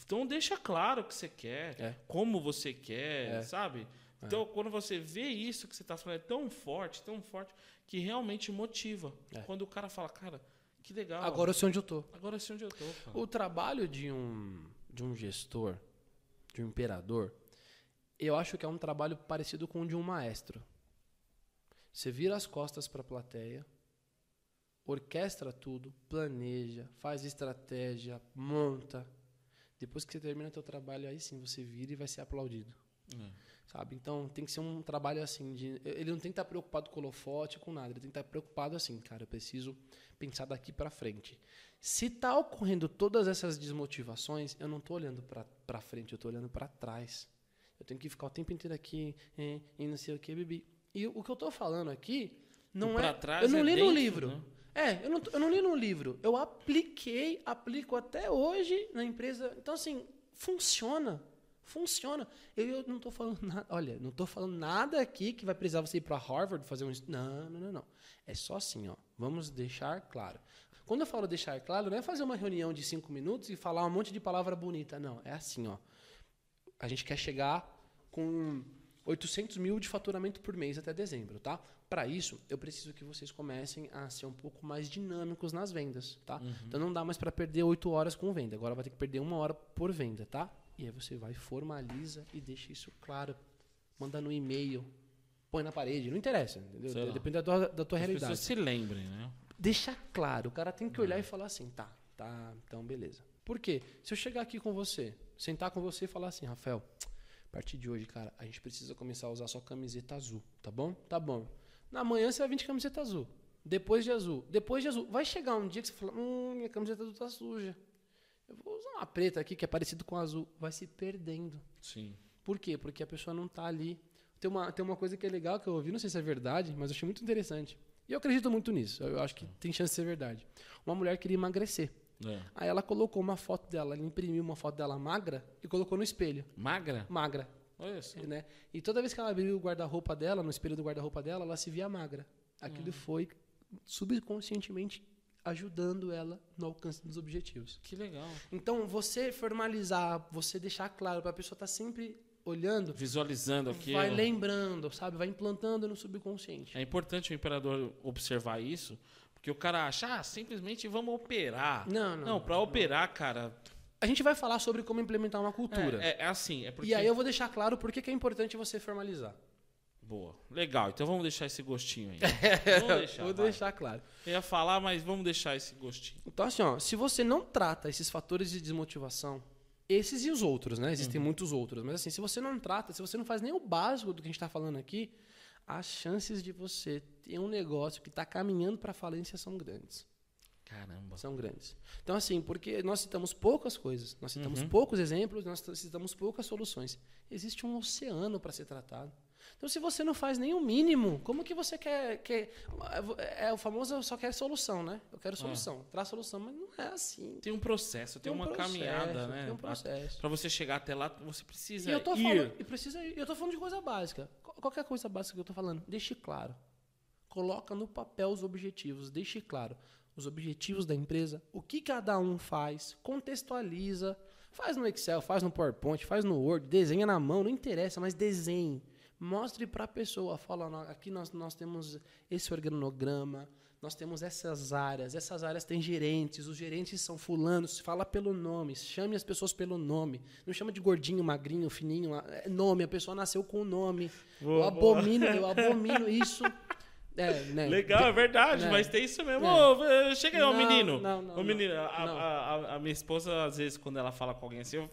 então deixa claro o que você quer, é. como você quer, é. sabe? É. Então, quando você vê isso que você está falando é tão forte, tão forte, que realmente motiva. É. Quando o cara fala, cara, que legal. Agora eu sei onde eu tô. Agora eu sei onde eu tô. Cara. O trabalho de um, de um gestor, de um imperador, eu acho que é um trabalho parecido com o de um maestro. Você vira as costas para a plateia, orquestra tudo, planeja, faz estratégia, monta. Depois que você termina teu trabalho, aí sim você vira e vai ser aplaudido. É. Sabe? Então tem que ser um trabalho assim. De, ele não tem que estar preocupado com o holofote, com nada. Ele tem que estar preocupado assim, cara, eu preciso pensar daqui para frente. Se está ocorrendo todas essas desmotivações, eu não estou olhando para frente, eu estou olhando para trás. Eu tenho que ficar o tempo inteiro aqui e, e não sei o que, bebi. E o que eu estou falando aqui não é. eu não é li dentro, no livro. Né? É, eu não, eu não li no livro. Eu apliquei, aplico até hoje na empresa. Então, assim, funciona. Funciona. Eu, eu não estou falando nada. Olha, não estou falando nada aqui que vai precisar você ir para Harvard fazer um. Não, não, não, não. É só assim, ó. Vamos deixar claro. Quando eu falo deixar claro, não é fazer uma reunião de cinco minutos e falar um monte de palavra bonita. Não, é assim, ó. A gente quer chegar com 800 mil de faturamento por mês até dezembro, tá? Para isso, eu preciso que vocês comecem a ser um pouco mais dinâmicos nas vendas, tá? Uhum. Então não dá mais para perder 8 horas com venda. Agora vai ter que perder uma hora por venda, tá? E aí você vai, formaliza e deixa isso claro. Manda no e-mail, põe na parede, não interessa, entendeu? Depende da tua, da tua As realidade. As pessoas se lembrem, né? Deixa claro. O cara tem que olhar é. e falar assim, tá, tá, então beleza. Por quê? Se eu chegar aqui com você, sentar com você e falar assim, Rafael, a partir de hoje, cara, a gente precisa começar a usar só camiseta azul, tá bom? Tá bom. Na manhã você vai vir de camiseta azul. Depois de azul. Depois de azul. Vai chegar um dia que você fala, hum, minha camiseta azul tá suja. Eu vou usar uma preta aqui que é parecido com azul. Vai se perdendo. Sim. Por quê? Porque a pessoa não tá ali. Tem uma, tem uma coisa que é legal que eu ouvi, não sei se é verdade, mas eu achei muito interessante. E eu acredito muito nisso. Eu acho que tem chance de ser verdade. Uma mulher queria emagrecer. É. Aí ela colocou uma foto dela, ela imprimiu uma foto dela magra e colocou no espelho. Magra? Magra. Olha só. Né? E toda vez que ela abriu o guarda-roupa dela, no espelho do guarda-roupa dela, ela se via magra. Aquilo hum. foi subconscientemente ajudando ela no alcance dos objetivos. Que legal. Então, você formalizar, você deixar claro para a pessoa estar tá sempre olhando, visualizando aqui, vai lembrando, sabe, vai implantando no subconsciente. É importante o imperador observar isso, porque o cara acha, ah, simplesmente vamos operar. Não, não. Não, para operar, cara, a gente vai falar sobre como implementar uma cultura. É, é, é assim, é porque... E aí eu vou deixar claro por que é importante você formalizar. Boa. Legal. Então vamos deixar esse gostinho aí. vamos deixar, vou vai. deixar claro. Eu ia falar, mas vamos deixar esse gostinho. Então, assim, ó, se você não trata esses fatores de desmotivação, esses e os outros, né? Existem uhum. muitos outros. Mas assim, se você não trata, se você não faz nem o básico do que a gente está falando aqui, as chances de você ter um negócio que está caminhando para falência são grandes. Caramba. São grandes. Então, assim, porque nós citamos poucas coisas, nós citamos uhum. poucos exemplos, nós citamos poucas soluções. Existe um oceano para ser tratado. Então, se você não faz nem o mínimo, como que você quer, quer. É o famoso eu só quero solução, né? Eu quero solução. É. Traz solução, mas não é assim. Tem um processo, tem, tem um uma processo, caminhada, né? Tem um processo. Para você chegar até lá, você precisa e eu tô ir. Falando, e precisa ir. Eu tô falando de coisa básica. Qualquer coisa básica que eu tô falando, deixe claro. Coloca no papel os objetivos, deixe claro os objetivos da empresa, o que cada um faz, contextualiza, faz no Excel, faz no PowerPoint, faz no Word, desenha na mão, não interessa, mas desenhe. Mostre para a pessoa, fala, aqui nós, nós temos esse organograma, nós temos essas áreas, essas áreas têm gerentes, os gerentes são fulanos, fala pelo nome, chame as pessoas pelo nome. Não chama de gordinho, magrinho, fininho, é nome, a pessoa nasceu com o nome. Boa, eu abomino, boa. eu abomino isso. É, né? Legal, é verdade, né? mas tem isso mesmo. É. Oh, chega aí, o menino. Não, não, o menino. A, a, a, minha esposa, às vezes, quando ela fala com alguém assim, eu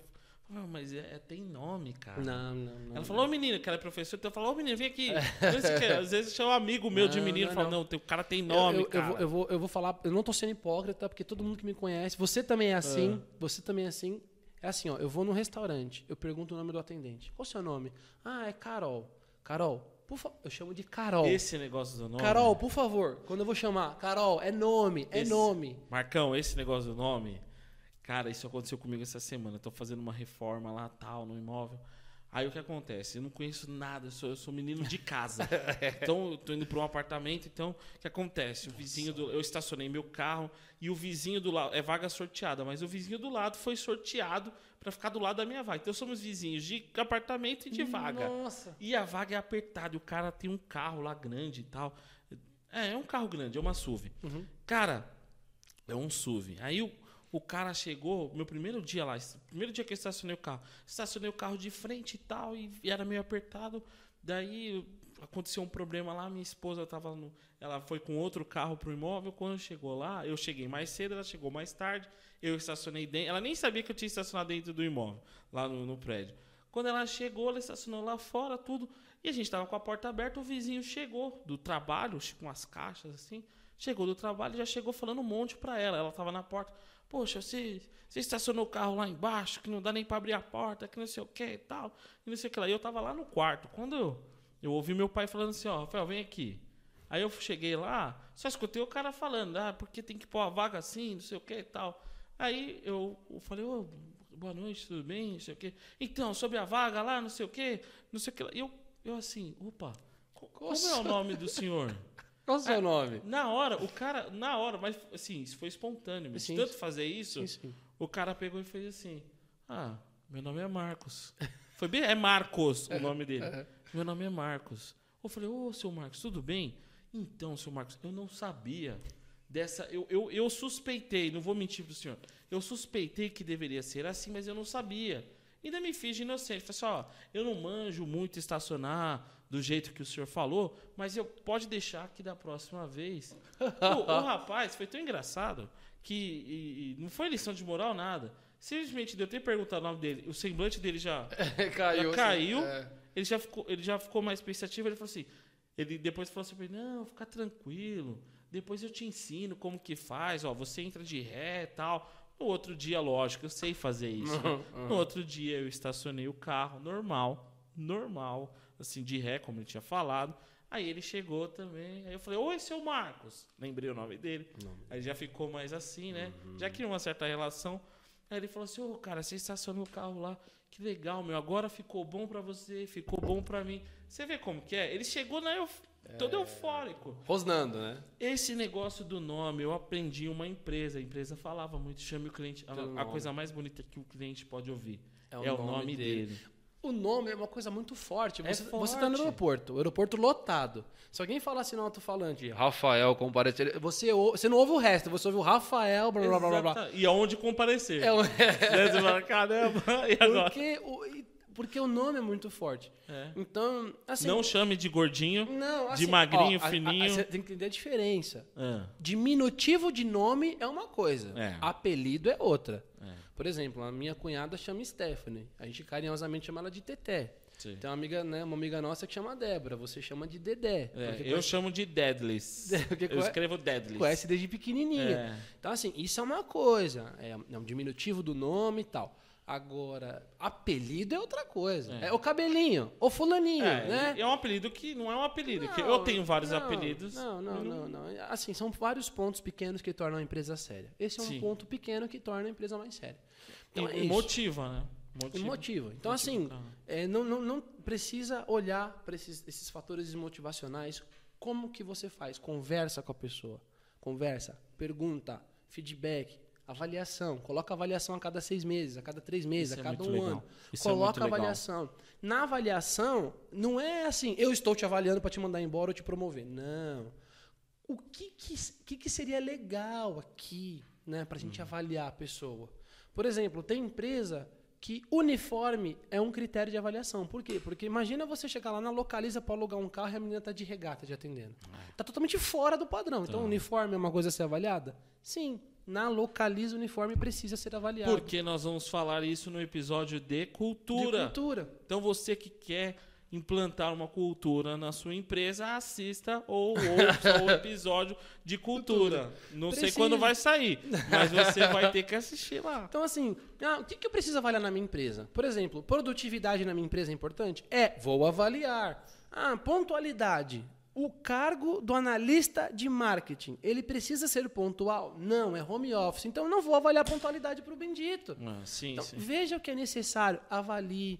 não, mas é, é, tem nome, cara. Não, não, não. Ela falou, ô menino, que ela é professora, então eu falo, ô menino, vem aqui. É. Às vezes chama um amigo meu não, de menino e fala, não, o cara tem nome, eu, eu, cara. Eu vou, eu, vou, eu vou falar, eu não tô sendo hipócrita, porque todo mundo que me conhece, você também é assim, ah. você também é assim. É assim, ó, eu vou no restaurante, eu pergunto o nome do atendente. Qual o seu nome? Ah, é Carol. Carol, por fa... Eu chamo de Carol. Esse negócio do nome. Carol, por favor, quando eu vou chamar, Carol, é nome, é esse... nome. Marcão, esse negócio do nome, cara, isso aconteceu comigo essa semana. Tô fazendo uma reforma lá, tal, no imóvel. Aí o que acontece? Eu não conheço nada, eu sou, eu sou menino de casa. então, eu tô indo para um apartamento, então, o que acontece? O vizinho do. Eu estacionei meu carro e o vizinho do lado. É vaga sorteada, mas o vizinho do lado foi sorteado para ficar do lado da minha vaga. Então, somos vizinhos de apartamento e de vaga. Nossa! E a vaga é apertada, e o cara tem um carro lá grande e tal. É, é um carro grande, é uma SUV. Uhum. Cara, é um SUV. Aí o o cara chegou, meu primeiro dia lá, primeiro dia que eu estacionei o carro, estacionei o carro de frente e tal, e, era meio apertado. Daí aconteceu um problema lá, minha esposa tava no, ela foi com outro carro pro imóvel, quando chegou lá, eu cheguei mais cedo, ela chegou mais tarde, eu estacionei dentro, ela nem sabia que eu tinha estacionado dentro do imóvel, lá no, no prédio. Quando ela chegou, ela estacionou lá fora, tudo. E a gente tava com a porta aberta, o vizinho chegou do trabalho, com as caixas assim. Chegou do trabalho já chegou falando um monte pra ela. Ela tava na porta. Poxa, você, você estacionou o carro lá embaixo, que não dá nem pra abrir a porta, que não sei o que e tal. E não sei o que lá. E eu tava lá no quarto. Quando eu, eu ouvi meu pai falando assim, ó, Rafael, vem aqui. Aí eu cheguei lá, só escutei o cara falando, ah, porque tem que pôr a vaga assim, não sei o que e tal. Aí eu, eu falei, ô, oh, boa noite, tudo bem, não sei o que. Então, sobre a vaga lá, não sei o que, não sei o que. E eu, eu assim, opa, como é o nome do senhor? Qual o seu nome? Na hora, o cara, na hora, mas assim, isso foi espontâneo. Sim, tanto fazer isso, sim, o cara pegou e fez assim: Ah, meu nome é Marcos. Foi bem, é Marcos o nome dele. Meu nome é Marcos. Eu falei, ô, oh, seu Marcos, tudo bem? Então, seu Marcos, eu não sabia dessa. Eu, eu, eu suspeitei, não vou mentir para o senhor. Eu suspeitei que deveria ser assim, mas eu não sabia. Ainda me fiz de inocente. Falei assim, ó, eu não manjo muito estacionar do jeito que o senhor falou, mas eu pode deixar que da próxima vez. o, o, rapaz foi tão engraçado que e, e não foi lição de moral nada. Simplesmente de eu ter perguntado o nome dele, o semblante dele já caiu. Já assim, caiu assim, é. Ele já ficou, ele já ficou mais pensativo. Ele falou assim, ele depois falou assim, não, fica tranquilo. Depois eu te ensino como que faz. Ó, você entra de ré, tal. No outro dia, lógico, eu sei fazer isso. Né? No outro dia eu estacionei o carro normal, normal, assim de ré, como ele tinha falado. Aí ele chegou também. Aí eu falei: "Oi, seu Marcos". Lembrei o nome dele. Não. Aí já ficou mais assim, né? Uhum. Já criou uma certa relação. Aí ele falou assim: "Ô, oh, cara, você estacionou o carro lá. Que legal, meu. Agora ficou bom para você, ficou bom para mim". Você vê como que é? Ele chegou na eu todo é... eufórico. Rosnando, né? Esse negócio do nome, eu aprendi uma empresa. A empresa falava muito, chame o cliente. A, a coisa mais bonita que o cliente pode ouvir é o, é nome, o nome dele. dele. O nome é uma coisa muito forte. É você, é forte. você tá no aeroporto, o aeroporto lotado. Se alguém falar assim no alto-falante, Rafael comparecer, você, você não ouve o resto, você ouve o Rafael, blá blá blá blá. E aonde comparecer. É, o... Você fala, caramba, e agora? Porque o, porque o nome é muito forte. É. Então, assim. Não chame de gordinho, não, assim, de magrinho, ó, fininho. A, a, você tem que entender a diferença. É. Diminutivo de nome é uma coisa, é. apelido é outra. É. Por exemplo, a minha cunhada chama Stephanie. A gente carinhosamente chama ela de Teté. Sim. Tem uma amiga, né, uma amiga nossa que chama Débora, você chama de Dedé. É, eu conhece... chamo de Deadless. eu escrevo Deadless. Conhece desde pequenininha. É. Então, assim, isso é uma coisa. É, é um diminutivo do nome e tal. Agora, apelido é outra coisa. É, é o cabelinho, o fulaninho, é, né? É um apelido que não é um apelido. Não, eu tenho vários não, apelidos. Não, não, não, não, Assim, são vários pontos pequenos que tornam a empresa séria. Esse é um Sim. ponto pequeno que torna a empresa mais séria. Então, e, é motiva, né? Motiva. motiva. Então, assim, é, não, não, não precisa olhar para esses, esses fatores motivacionais. Como que você faz? Conversa com a pessoa. Conversa, pergunta, feedback, Avaliação. Coloca avaliação a cada seis meses, a cada três meses, Isso a é cada é um legal. ano. Isso é Coloca é avaliação. Na avaliação, não é assim, eu estou te avaliando para te mandar embora ou te promover. Não. O que, que, que, que seria legal aqui, né, para a gente uhum. avaliar a pessoa? Por exemplo, tem empresa que uniforme é um critério de avaliação. Por quê? Porque imagina você chegar lá na localiza para alugar um carro e a menina tá de regata te atendendo. Tá totalmente fora do padrão. Então, tá. uniforme é uma coisa a ser avaliada? Sim na localiza uniforme precisa ser avaliado. Porque nós vamos falar isso no episódio de cultura. De cultura. Então você que quer implantar uma cultura na sua empresa, assista ou ouça o episódio de cultura. cultura. Não Precisa. sei quando vai sair, mas você vai ter que assistir lá. Então, assim, ah, o que, que eu preciso avaliar na minha empresa? Por exemplo, produtividade na minha empresa é importante? É, vou avaliar. Ah, pontualidade. O cargo do analista de marketing, ele precisa ser pontual? Não, é home office. Então, não vou avaliar pontualidade para o bendito. Ah, sim, então, sim. Veja o que é necessário, avalie.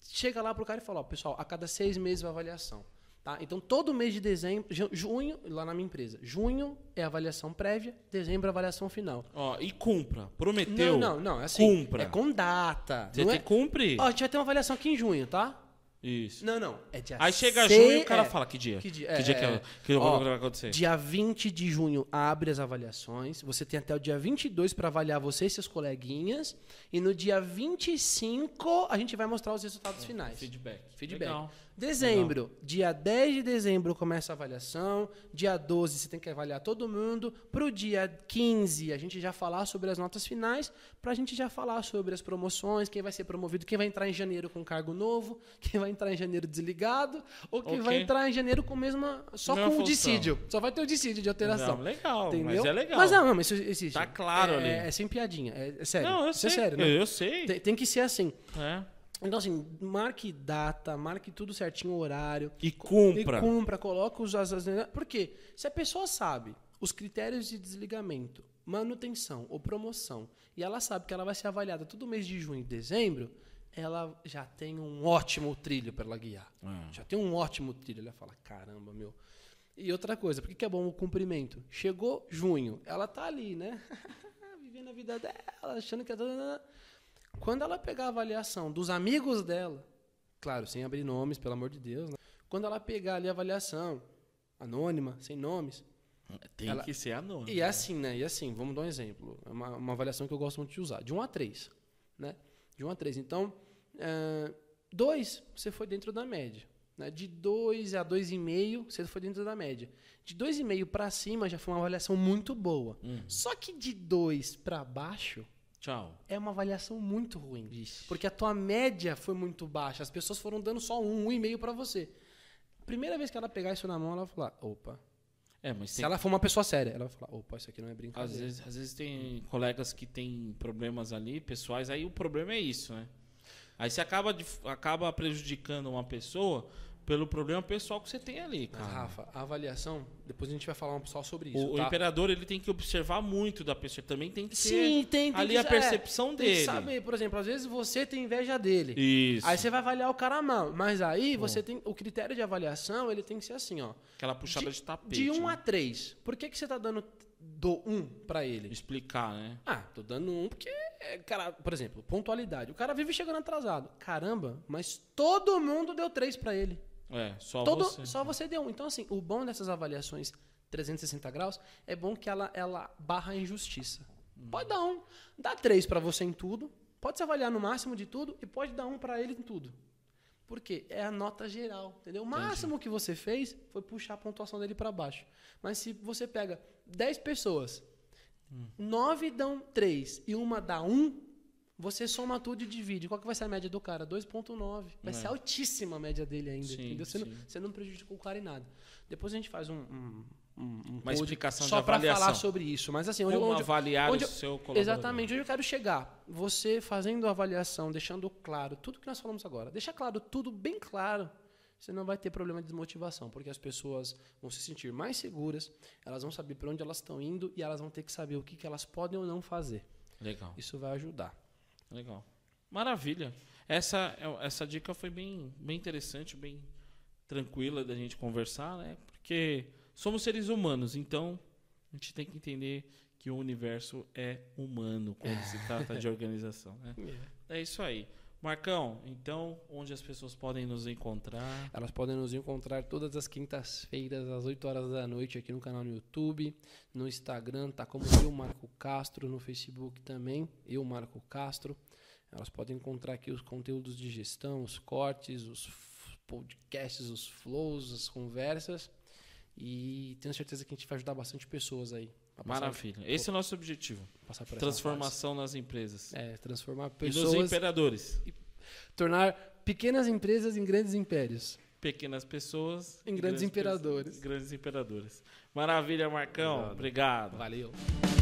Chega lá para o cara e fala, ó, pessoal, a cada seis meses a avaliação. Tá? Então, todo mês de dezembro, junho, lá na minha empresa, junho é avaliação prévia, dezembro é avaliação final. Ó, e cumpra. Prometeu. Não, não, não. É assim, cumpra. É com data. Você tem é... que cumprir. Ó, a gente vai ter uma avaliação aqui em junho, tá? Isso. Não, não. É dia Aí chega junho e o cara é. fala que dia. Que dia, que, dia que, é, que Ó, vai acontecer. Dia 20 de junho abre as avaliações. Você tem até o dia 22 para avaliar você e seus coleguinhas. E no dia 25 a gente vai mostrar os resultados finais. Feedback. Feedback. Legal. Dezembro, Legal. dia 10 de dezembro começa a avaliação, dia 12 você tem que avaliar todo mundo, para o dia 15 a gente já falar sobre as notas finais, para a gente já falar sobre as promoções, quem vai ser promovido, quem vai entrar em janeiro com cargo novo, quem vai entrar em janeiro desligado, ou quem okay. vai entrar em janeiro com mesma só Minha com função. o dissídio. Só vai ter o dissídio de alteração. Não, legal, entendeu? mas é legal. Mas não, não mas isso existe. Tá claro é, ali. É, é, sem piadinha, é, é sério. Não, eu isso sei. é sério, né? Eu, eu sei. Tem, tem, que ser assim. É. Então, assim, marque data, marque tudo certinho, horário. E cumpra. E cumpra, coloca os. As, as, porque se a pessoa sabe os critérios de desligamento, manutenção ou promoção, e ela sabe que ela vai ser avaliada todo mês de junho e dezembro, ela já tem um ótimo trilho para ela guiar. É. Já tem um ótimo trilho. Ela fala: caramba, meu. E outra coisa, por que é bom o cumprimento? Chegou junho, ela tá ali, né? Vivendo a vida dela, achando que é toda. Quando ela pegar a avaliação dos amigos dela, claro, sem abrir nomes, pelo amor de Deus, né? quando ela pegar ali a avaliação anônima, sem nomes. Tem ela... que ser anônima. E é assim, né? E assim, vamos dar um exemplo. É uma, uma, avaliação que eu gosto muito de usar. De 1 a 3. Né? De 1 a 3. Então, 2, é, você foi dentro da média. Né? De 2 a 2,5, você foi dentro da média. De 2,5 para cima já foi uma avaliação muito boa. Uhum. Só que de 2 para baixo, Tchau. É uma avaliação muito ruim. Ixi. Porque a tua média foi muito baixa. As pessoas foram dando só um, um e meio para você. Primeira vez que ela pegar isso na mão, ela vai falar, opa. É, mas Se ela for uma pessoa séria, ela vai falar, opa, isso aqui não é brincadeira. Às vezes, às vezes tem colegas que têm problemas ali, pessoais, aí o problema é isso, né? Aí você acaba, de, acaba prejudicando uma pessoa pelo problema pessoal que você tem ali, cara. Rafa, a avaliação, depois a gente vai falar um só sobre isso. O, tá? o imperador ele tem que observar muito da pessoa, também tem que Sim, tem, tem ali que, a percepção é, dele. Tem saber, por exemplo, às vezes você tem inveja dele. Isso. Aí você vai avaliar o cara mal, mas aí você tem o critério de avaliação, ele tem que ser assim, ó. Aquela puxada de, de tapete. De 1 um né? a 3. Por que que você tá dando do 1 um para ele? Explicar, né? Ah, tô dando um porque cara, por exemplo, pontualidade. O cara vive chegando atrasado. Caramba, mas todo mundo deu 3 para ele. É, só Todo, você. Só você deu um. Então, assim, o bom dessas avaliações 360 graus é bom que ela, ela barra a injustiça. Hum. Pode dar um. Dá três para você em tudo. Pode se avaliar no máximo de tudo e pode dar um para ele em tudo. Por quê? É a nota geral, entendeu? O máximo Entendi. que você fez foi puxar a pontuação dele para baixo. Mas se você pega 10 pessoas, hum. 9 dão 3 e uma dá 1, você soma tudo e divide. Qual que vai ser a média do cara? 2,9. Vai é. ser altíssima a média dele ainda. Sim, entendeu? Você, não, você não prejudicou o cara em nada. Depois a gente faz um, um, um uma explicação só para falar sobre isso. Mas assim, onde, Como onde, avaliar onde, o seu. Exatamente, onde eu quero chegar. Você fazendo a avaliação, deixando claro tudo que nós falamos agora. Deixa claro tudo bem claro. Você não vai ter problema de desmotivação, porque as pessoas vão se sentir mais seguras, elas vão saber para onde elas estão indo e elas vão ter que saber o que, que elas podem ou não fazer. Legal. Isso vai ajudar. Legal. Maravilha. Essa, é, essa dica foi bem, bem interessante, bem tranquila da gente conversar, né? Porque somos seres humanos, então a gente tem que entender que o universo é humano quando se trata de organização. Né? É. é isso aí. Marcão, então, onde as pessoas podem nos encontrar? Elas podem nos encontrar todas as quintas-feiras, às 8 horas da noite, aqui no canal no YouTube. No Instagram, tá como eu, Marco Castro. No Facebook também, eu, Marco Castro. Elas podem encontrar aqui os conteúdos de gestão, os cortes, os podcasts, os flows, as conversas. E tenho certeza que a gente vai ajudar bastante pessoas aí. Maravilha. Esse é o nosso objetivo. Transformação nas empresas. É, transformar pessoas. E nos imperadores. E tornar pequenas empresas em grandes impérios. Pequenas pessoas em grandes, grandes imperadores. Pessoas, grandes imperadores. Maravilha, Marcão. Obrigado. Obrigado. Valeu.